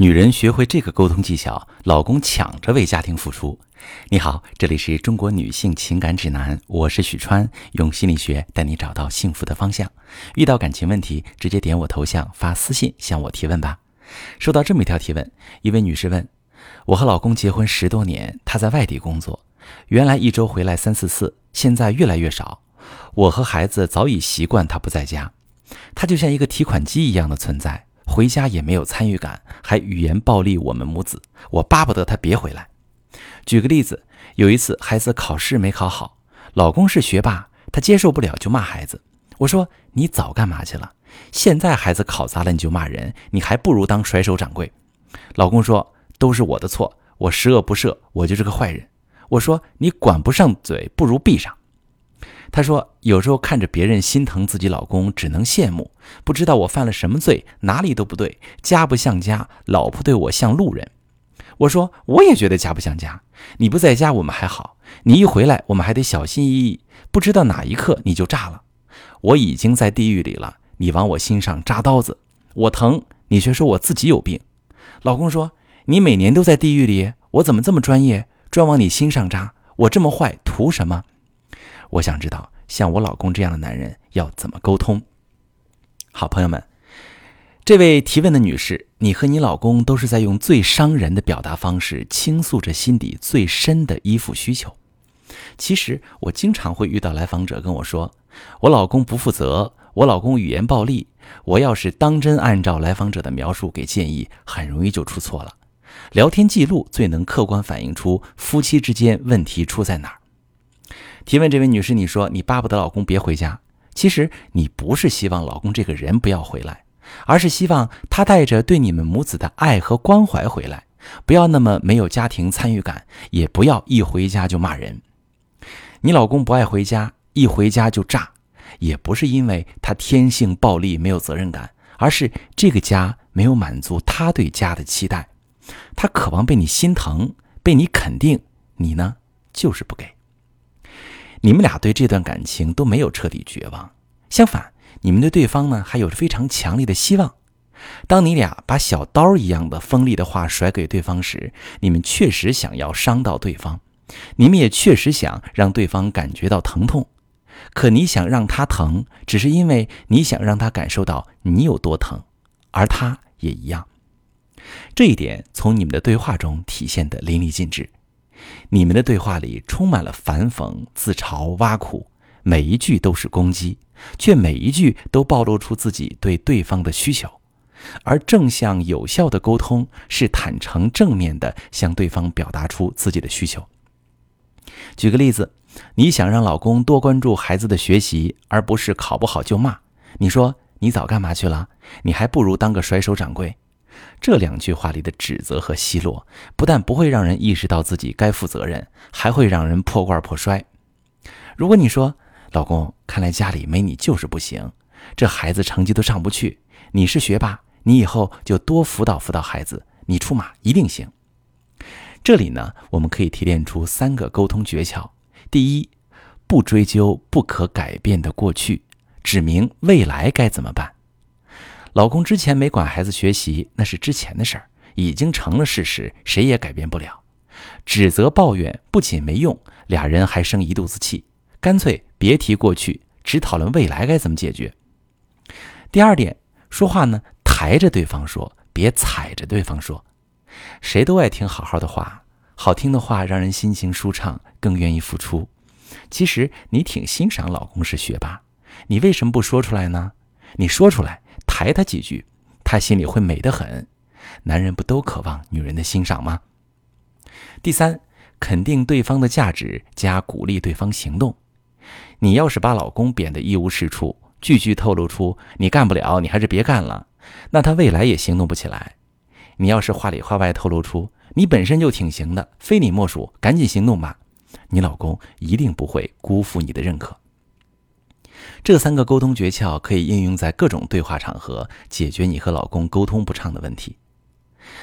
女人学会这个沟通技巧，老公抢着为家庭付出。你好，这里是中国女性情感指南，我是许川，用心理学带你找到幸福的方向。遇到感情问题，直接点我头像发私信向我提问吧。收到这么一条提问，一位女士问：我和老公结婚十多年，他在外地工作，原来一周回来三四次，现在越来越少。我和孩子早已习惯他不在家，他就像一个提款机一样的存在。回家也没有参与感，还语言暴力我们母子。我巴不得他别回来。举个例子，有一次孩子考试没考好，老公是学霸，他接受不了就骂孩子。我说你早干嘛去了？现在孩子考砸了你就骂人，你还不如当甩手掌柜。老公说都是我的错，我十恶不赦，我就是个坏人。我说你管不上嘴，不如闭上。他说：“有时候看着别人心疼自己老公，只能羡慕。不知道我犯了什么罪，哪里都不对，家不像家，老婆对我像路人。”我说：“我也觉得家不像家。你不在家我们还好，你一回来我们还得小心翼翼，不知道哪一刻你就炸了。我已经在地狱里了，你往我心上扎刀子，我疼，你却说我自己有病。”老公说：“你每年都在地狱里，我怎么这么专业，专往你心上扎？我这么坏，图什么？”我想知道，像我老公这样的男人要怎么沟通？好朋友们，这位提问的女士，你和你老公都是在用最伤人的表达方式倾诉着心底最深的依附需求。其实，我经常会遇到来访者跟我说：“我老公不负责，我老公语言暴力。”我要是当真按照来访者的描述给建议，很容易就出错了。聊天记录最能客观反映出夫妻之间问题出在哪儿。提问这位女士，你说你巴不得老公别回家，其实你不是希望老公这个人不要回来，而是希望他带着对你们母子的爱和关怀回来，不要那么没有家庭参与感，也不要一回家就骂人。你老公不爱回家，一回家就炸，也不是因为他天性暴力没有责任感，而是这个家没有满足他对家的期待，他渴望被你心疼，被你肯定，你呢就是不给。你们俩对这段感情都没有彻底绝望，相反，你们对对方呢还有着非常强烈的希望。当你俩把小刀一样的锋利的话甩给对方时，你们确实想要伤到对方，你们也确实想让对方感觉到疼痛。可你想让他疼，只是因为你想让他感受到你有多疼，而他也一样。这一点从你们的对话中体现得淋漓尽致。你们的对话里充满了反讽、自嘲、挖苦，每一句都是攻击，却每一句都暴露出自己对对方的需求。而正向有效的沟通是坦诚正面的向对方表达出自己的需求。举个例子，你想让老公多关注孩子的学习，而不是考不好就骂。你说：“你早干嘛去了？你还不如当个甩手掌柜。”这两句话里的指责和奚落，不但不会让人意识到自己该负责任，还会让人破罐破摔。如果你说：“老公，看来家里没你就是不行，这孩子成绩都上不去。你是学霸，你以后就多辅导辅导孩子，你出马一定行。”这里呢，我们可以提炼出三个沟通诀窍：第一，不追究不可改变的过去，指明未来该怎么办。老公之前没管孩子学习，那是之前的事儿，已经成了事实，谁也改变不了。指责抱怨不仅没用，俩人还生一肚子气，干脆别提过去，只讨论未来该怎么解决。第二点，说话呢，抬着对方说，别踩着对方说。谁都爱听好好的话，好听的话让人心情舒畅，更愿意付出。其实你挺欣赏老公是学霸，你为什么不说出来呢？你说出来。抬他几句，他心里会美得很。男人不都渴望女人的欣赏吗？第三，肯定对方的价值加鼓励对方行动。你要是把老公贬得一无是处，句句透露出你干不了，你还是别干了，那他未来也行动不起来。你要是话里话外透露出你本身就挺行的，非你莫属，赶紧行动吧，你老公一定不会辜负你的认可。这三个沟通诀窍可以应用在各种对话场合，解决你和老公沟通不畅的问题。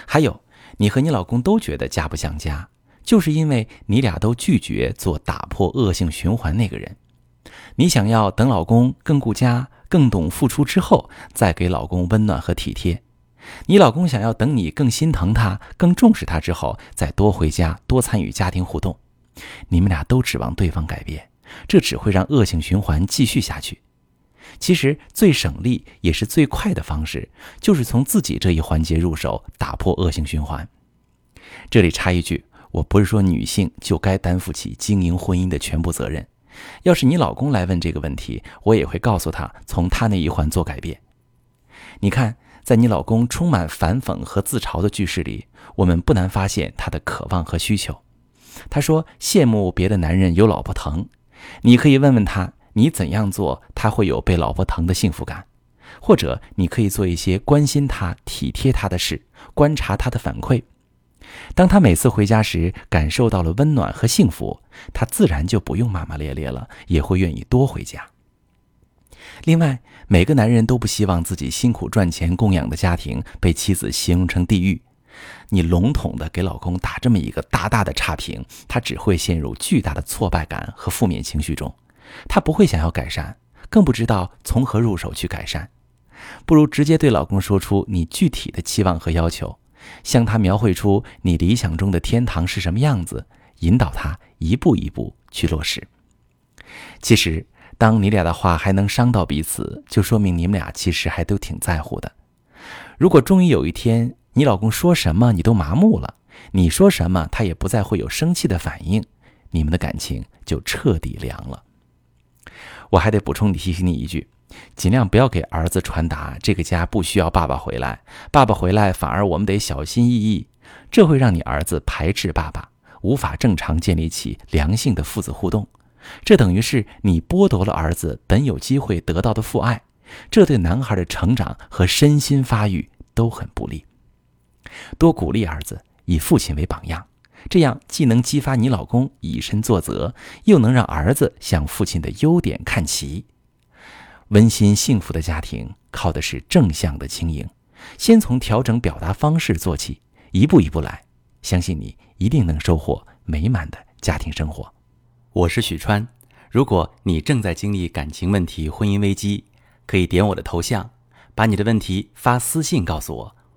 还有，你和你老公都觉得家不像家，就是因为你俩都拒绝做打破恶性循环那个人。你想要等老公更顾家、更懂付出之后，再给老公温暖和体贴。你老公想要等你更心疼他、更重视他之后，再多回家、多参与家庭互动。你们俩都指望对方改变，这只会让恶性循环继续下去。其实最省力也是最快的方式，就是从自己这一环节入手，打破恶性循环。这里插一句，我不是说女性就该担负起经营婚姻的全部责任。要是你老公来问这个问题，我也会告诉他，从他那一环做改变。你看，在你老公充满反讽和自嘲的句式里，我们不难发现他的渴望和需求。他说羡慕别的男人有老婆疼，你可以问问他。你怎样做，他会有被老婆疼的幸福感，或者你可以做一些关心他、体贴他的事，观察他的反馈。当他每次回家时感受到了温暖和幸福，他自然就不用骂骂咧咧了，也会愿意多回家。另外，每个男人都不希望自己辛苦赚钱供养的家庭被妻子形容成地狱。你笼统的给老公打这么一个大大的差评，他只会陷入巨大的挫败感和负面情绪中。他不会想要改善，更不知道从何入手去改善，不如直接对老公说出你具体的期望和要求，向他描绘出你理想中的天堂是什么样子，引导他一步一步去落实。其实，当你俩的话还能伤到彼此，就说明你们俩其实还都挺在乎的。如果终于有一天，你老公说什么你都麻木了，你说什么他也不再会有生气的反应，你们的感情就彻底凉了。我还得补充提醒你一句，尽量不要给儿子传达这个家不需要爸爸回来，爸爸回来反而我们得小心翼翼，这会让你儿子排斥爸爸，无法正常建立起良性的父子互动，这等于是你剥夺了儿子本有机会得到的父爱，这对男孩的成长和身心发育都很不利。多鼓励儿子，以父亲为榜样。这样既能激发你老公以身作则，又能让儿子向父亲的优点看齐。温馨幸福的家庭靠的是正向的经营，先从调整表达方式做起，一步一步来，相信你一定能收获美满的家庭生活。我是许川，如果你正在经历感情问题、婚姻危机，可以点我的头像，把你的问题发私信告诉我，